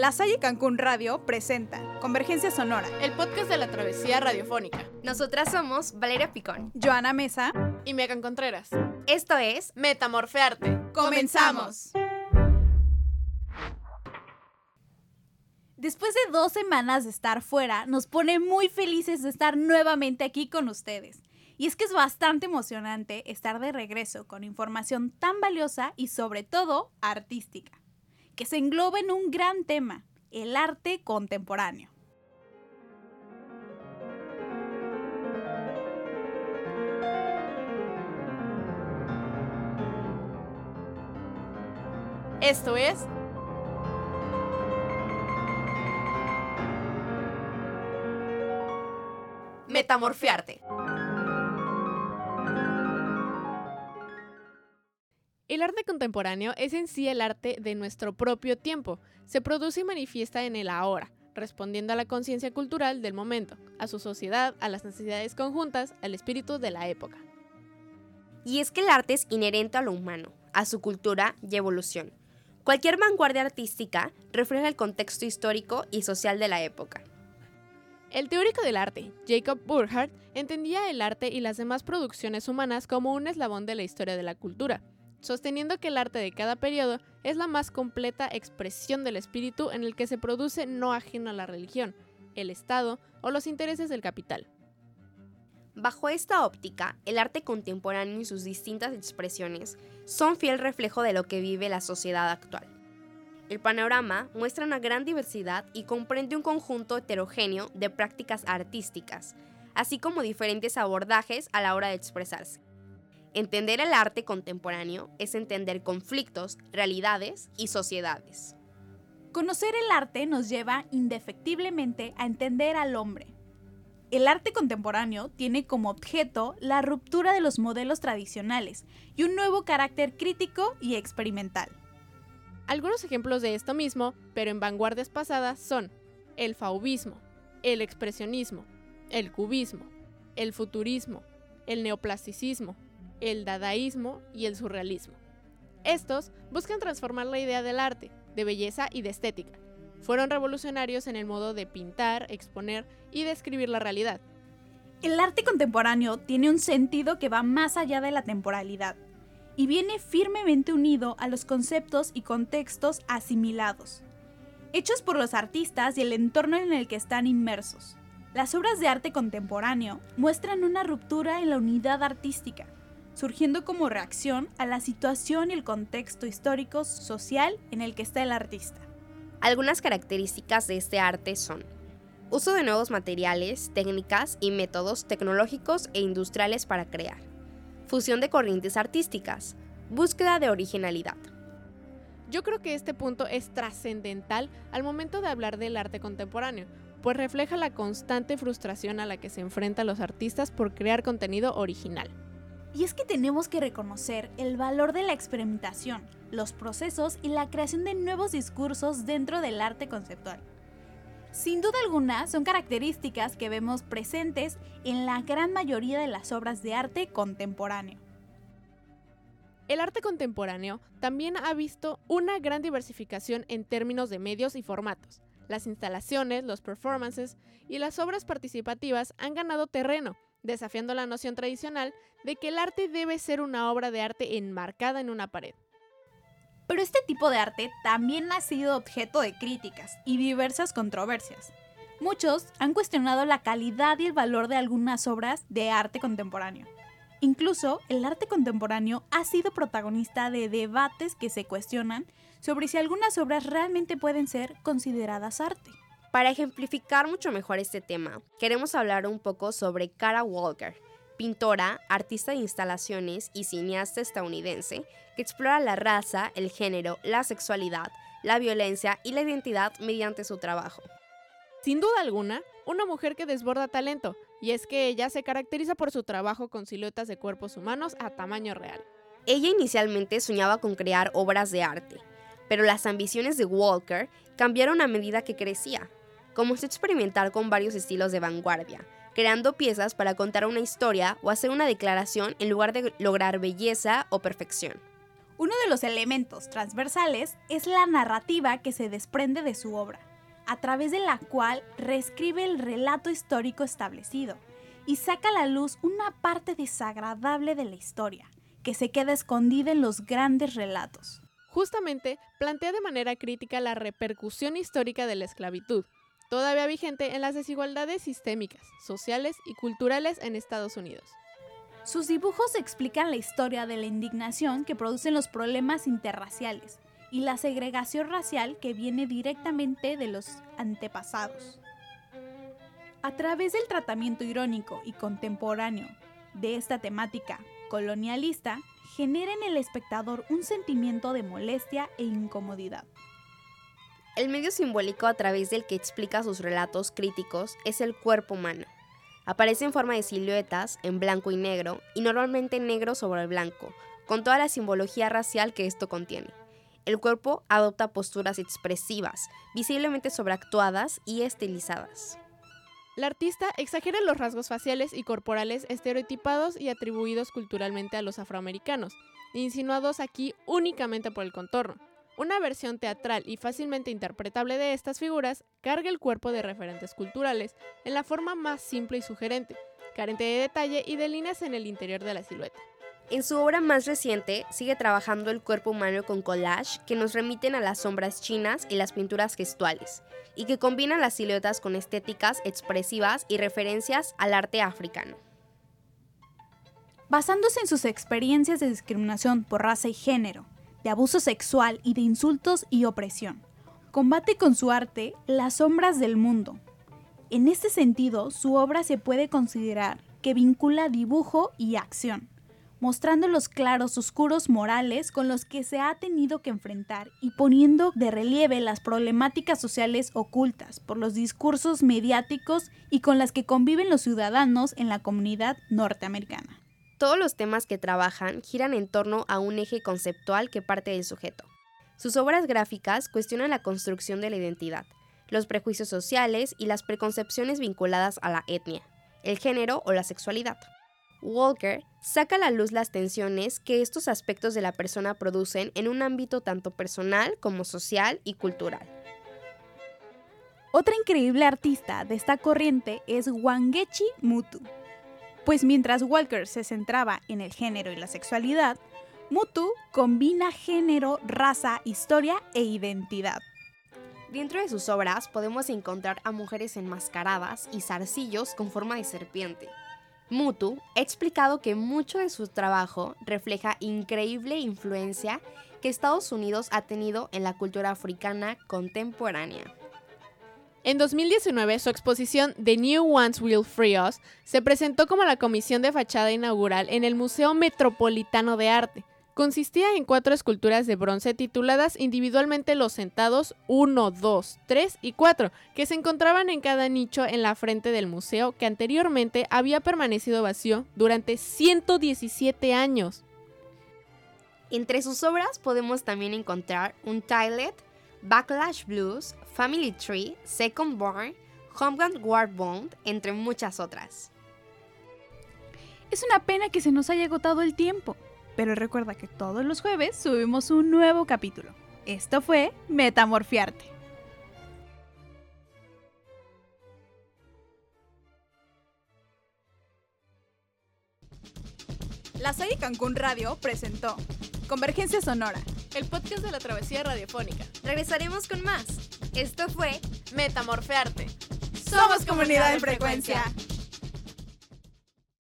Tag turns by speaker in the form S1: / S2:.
S1: La Salle Cancún Radio presenta Convergencia Sonora,
S2: el podcast de la travesía radiofónica.
S3: Nosotras somos Valeria Picón,
S1: Joana Mesa
S2: y Megan Contreras.
S3: Esto es
S2: Metamorfearte.
S1: ¡Comenzamos! Después de dos semanas de estar fuera, nos pone muy felices de estar nuevamente aquí con ustedes. Y es que es bastante emocionante estar de regreso con información tan valiosa y sobre todo artística que se engloba en un gran tema, el arte contemporáneo.
S2: Esto es Metamorfiarte. El arte contemporáneo es en sí el arte de nuestro propio tiempo. Se produce y manifiesta en el ahora, respondiendo a la conciencia cultural del momento, a su sociedad, a las necesidades conjuntas, al espíritu de la época.
S3: Y es que el arte es inherente a lo humano, a su cultura y evolución. Cualquier vanguardia artística refleja el contexto histórico y social de la época.
S2: El teórico del arte, Jacob Burckhardt, entendía el arte y las demás producciones humanas como un eslabón de la historia de la cultura, sosteniendo que el arte de cada periodo es la más completa expresión del espíritu en el que se produce no ajeno a la religión, el Estado o los intereses del capital.
S3: Bajo esta óptica, el arte contemporáneo y sus distintas expresiones son fiel reflejo de lo que vive la sociedad actual. El panorama muestra una gran diversidad y comprende un conjunto heterogéneo de prácticas artísticas, así como diferentes abordajes a la hora de expresarse. Entender el arte contemporáneo es entender conflictos, realidades y sociedades.
S1: Conocer el arte nos lleva indefectiblemente a entender al hombre. El arte contemporáneo tiene como objeto la ruptura de los modelos tradicionales y un nuevo carácter crítico y experimental.
S2: Algunos ejemplos de esto mismo, pero en vanguardias pasadas, son el fauvismo, el expresionismo, el cubismo, el futurismo, el neoplasticismo, el dadaísmo y el surrealismo. Estos buscan transformar la idea del arte, de belleza y de estética. Fueron revolucionarios en el modo de pintar, exponer y describir la realidad.
S1: El arte contemporáneo tiene un sentido que va más allá de la temporalidad y viene firmemente unido a los conceptos y contextos asimilados, hechos por los artistas y el entorno en el que están inmersos. Las obras de arte contemporáneo muestran una ruptura en la unidad artística, surgiendo como reacción a la situación y el contexto histórico social en el que está el artista.
S3: Algunas características de este arte son uso de nuevos materiales, técnicas y métodos tecnológicos e industriales para crear, fusión de corrientes artísticas, búsqueda de originalidad.
S2: Yo creo que este punto es trascendental al momento de hablar del arte contemporáneo, pues refleja la constante frustración a la que se enfrentan los artistas por crear contenido original.
S1: Y es que tenemos que reconocer el valor de la experimentación, los procesos y la creación de nuevos discursos dentro del arte conceptual. Sin duda alguna, son características que vemos presentes en la gran mayoría de las obras de arte contemporáneo.
S2: El arte contemporáneo también ha visto una gran diversificación en términos de medios y formatos. Las instalaciones, los performances y las obras participativas han ganado terreno desafiando la noción tradicional de que el arte debe ser una obra de arte enmarcada en una pared.
S1: Pero este tipo de arte también ha sido objeto de críticas y diversas controversias. Muchos han cuestionado la calidad y el valor de algunas obras de arte contemporáneo. Incluso el arte contemporáneo ha sido protagonista de debates que se cuestionan sobre si algunas obras realmente pueden ser consideradas arte.
S3: Para ejemplificar mucho mejor este tema, queremos hablar un poco sobre Cara Walker, pintora, artista de instalaciones y cineasta estadounidense que explora la raza, el género, la sexualidad, la violencia y la identidad mediante su trabajo.
S2: Sin duda alguna, una mujer que desborda talento, y es que ella se caracteriza por su trabajo con siluetas de cuerpos humanos a tamaño real.
S3: Ella inicialmente soñaba con crear obras de arte, pero las ambiciones de Walker cambiaron a medida que crecía comenzó a experimentar con varios estilos de vanguardia, creando piezas para contar una historia o hacer una declaración en lugar de lograr belleza o perfección.
S1: Uno de los elementos transversales es la narrativa que se desprende de su obra, a través de la cual reescribe el relato histórico establecido y saca a la luz una parte desagradable de la historia, que se queda escondida en los grandes relatos.
S2: Justamente plantea de manera crítica la repercusión histórica de la esclavitud, todavía vigente en las desigualdades sistémicas, sociales y culturales en Estados Unidos.
S1: Sus dibujos explican la historia de la indignación que producen los problemas interraciales y la segregación racial que viene directamente de los antepasados. A través del tratamiento irónico y contemporáneo de esta temática colonialista, genera en el espectador un sentimiento de molestia e incomodidad.
S3: El medio simbólico a través del que explica sus relatos críticos es el cuerpo humano. Aparece en forma de siluetas, en blanco y negro, y normalmente negro sobre el blanco, con toda la simbología racial que esto contiene. El cuerpo adopta posturas expresivas, visiblemente sobreactuadas y estilizadas.
S2: La artista exagera los rasgos faciales y corporales estereotipados y atribuidos culturalmente a los afroamericanos, insinuados aquí únicamente por el contorno. Una versión teatral y fácilmente interpretable de estas figuras carga el cuerpo de referentes culturales en la forma más simple y sugerente, carente de detalle y de líneas en el interior de la silueta.
S3: En su obra más reciente, sigue trabajando el cuerpo humano con collage que nos remiten a las sombras chinas y las pinturas gestuales, y que combinan las siluetas con estéticas expresivas y referencias al arte africano.
S1: Basándose en sus experiencias de discriminación por raza y género, de abuso sexual y de insultos y opresión. Combate con su arte las sombras del mundo. En este sentido, su obra se puede considerar que vincula dibujo y acción, mostrando los claros oscuros morales con los que se ha tenido que enfrentar y poniendo de relieve las problemáticas sociales ocultas por los discursos mediáticos y con las que conviven los ciudadanos en la comunidad norteamericana.
S3: Todos los temas que trabajan giran en torno a un eje conceptual que parte del sujeto. Sus obras gráficas cuestionan la construcción de la identidad, los prejuicios sociales y las preconcepciones vinculadas a la etnia, el género o la sexualidad. Walker saca a la luz las tensiones que estos aspectos de la persona producen en un ámbito tanto personal como social y cultural.
S1: Otra increíble artista de esta corriente es Wangechi Mutu, pues mientras Walker se centraba en el género y la sexualidad, Mutu combina género, raza, historia e identidad.
S3: Dentro de sus obras podemos encontrar a mujeres enmascaradas y zarcillos con forma de serpiente. Mutu ha explicado que mucho de su trabajo refleja increíble influencia que Estados Unidos ha tenido en la cultura africana contemporánea.
S2: En 2019, su exposición The New Ones Will Free Us se presentó como la comisión de fachada inaugural en el Museo Metropolitano de Arte. Consistía en cuatro esculturas de bronce tituladas individualmente Los Sentados 1, 2, 3 y 4, que se encontraban en cada nicho en la frente del museo que anteriormente había permanecido vacío durante 117 años.
S3: Entre sus obras podemos también encontrar un Tilet, Backlash Blues, Family Tree, Second Born, Homeland War Bond, entre muchas otras.
S1: Es una pena que se nos haya agotado el tiempo, pero recuerda que todos los jueves subimos un nuevo capítulo. Esto fue Metamorfiarte. La serie Cancún Radio presentó Convergencia Sonora,
S2: el podcast de la travesía radiofónica.
S3: Regresaremos con más. Esto fue
S2: Metamorfearte.
S1: Somos comunidad de frecuencia.